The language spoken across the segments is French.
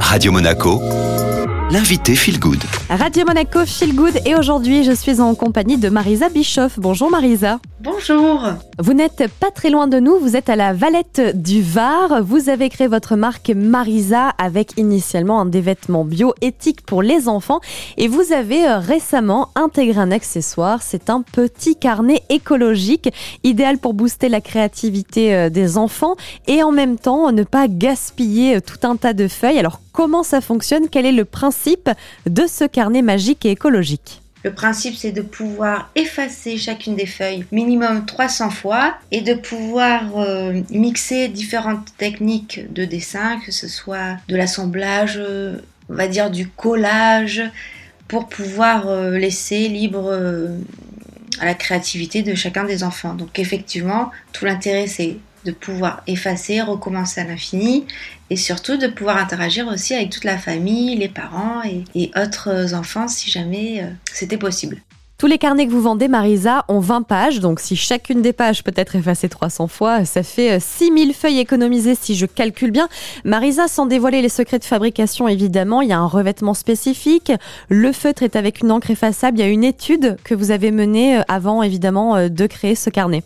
Radio Monaco, l'invité Feel Good. Radio Monaco Feel Good et aujourd'hui je suis en compagnie de Marisa Bischoff. Bonjour Marisa. Bonjour. Vous n'êtes pas très loin de nous, vous êtes à la Valette du Var. Vous avez créé votre marque Marisa avec initialement un des vêtements bio éthiques pour les enfants et vous avez euh, récemment intégré un accessoire, c'est un petit carnet écologique idéal pour booster la créativité euh, des enfants et en même temps ne pas gaspiller euh, tout un tas de feuilles. Alors comment ça fonctionne? Quel est le principe de ce carnet magique et écologique? Le principe, c'est de pouvoir effacer chacune des feuilles minimum 300 fois et de pouvoir euh, mixer différentes techniques de dessin, que ce soit de l'assemblage, euh, on va dire du collage, pour pouvoir euh, laisser libre à la créativité de chacun des enfants. Donc effectivement, tout l'intérêt, c'est de pouvoir effacer, recommencer à l'infini et surtout de pouvoir interagir aussi avec toute la famille, les parents et, autres enfants si jamais euh, c'était possible. Tous les carnets que vous vendez, Marisa, ont 20 pages, donc si chacune des pages peut être effacée 300 fois, ça fait 6000 euh, feuilles économisées si je calcule bien. Marisa, sans dévoiler les secrets de fabrication, évidemment, il y a un revêtement spécifique. Le feutre est avec une encre effaçable. Il y a une étude que vous avez menée euh, avant, évidemment, de créer ce carnet.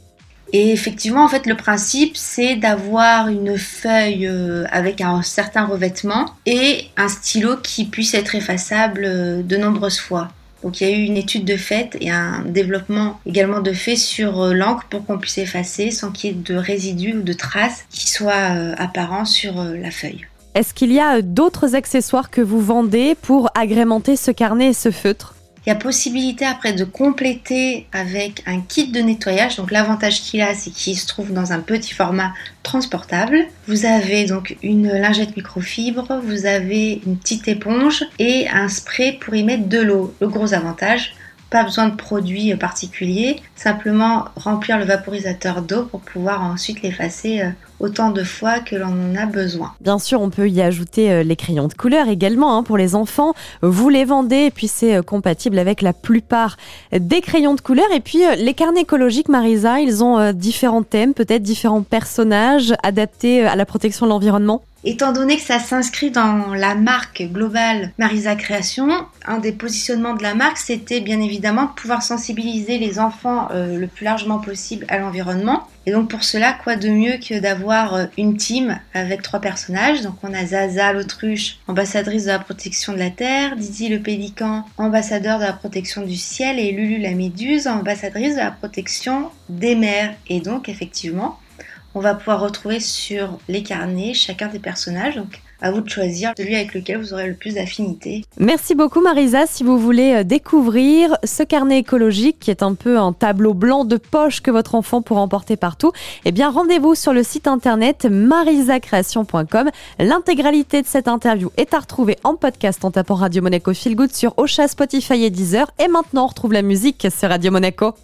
Et effectivement, en fait, le principe, c'est d'avoir une feuille euh, avec un certain revêtement et un stylo qui puisse être effaçable euh, de nombreuses fois. Donc il y a eu une étude de fait et un développement également de fait sur euh, l'encre pour qu'on puisse effacer sans qu'il y ait de résidus ou de traces qui soient apparents sur la feuille. Est-ce qu'il y a d'autres accessoires que vous vendez pour agrémenter ce carnet et ce feutre? Il y a possibilité après de compléter avec un kit de nettoyage. Donc l'avantage qu'il a, c'est qu'il se trouve dans un petit format transportable. Vous avez donc une lingette microfibre, vous avez une petite éponge et un spray pour y mettre de l'eau. Le gros avantage, pas besoin de produits particuliers, simplement remplir le vaporisateur d'eau pour pouvoir ensuite l'effacer euh, autant de fois que l'on en a besoin. Bien sûr, on peut y ajouter euh, les crayons de couleur également hein, pour les enfants. Vous les vendez et puis c'est euh, compatible avec la plupart des crayons de couleur. Et puis les carnets écologiques, Marisa, ils ont différents thèmes, peut-être différents personnages adaptés à la protection de l'environnement. Étant donné que ça s'inscrit dans la marque globale Marisa Création, un des positionnements de la marque, c'était bien évidemment de pouvoir sensibiliser les enfants euh, le plus largement possible à l'environnement. Et donc pour cela, quoi de mieux que d'avoir euh, une team avec trois personnages? Donc on a Zaza l'autruche, ambassadrice de la protection de la terre, Didi le pélican, ambassadeur de la protection du ciel, et Lulu la méduse, ambassadrice de la protection des mers. Et donc effectivement, on va pouvoir retrouver sur les carnets chacun des personnages. Donc à vous de choisir celui avec lequel vous aurez le plus d'affinité. Merci beaucoup Marisa. Si vous voulez euh, découvrir ce carnet écologique qui est un peu un tableau blanc de poche que votre enfant pourra emporter partout, eh bien rendez-vous sur le site internet marisacreation.com. L'intégralité de cette interview est à retrouver en podcast en tapant Radio Monaco Feel Good sur Ocha, Spotify et Deezer. Et maintenant on retrouve la musique sur Radio Monaco.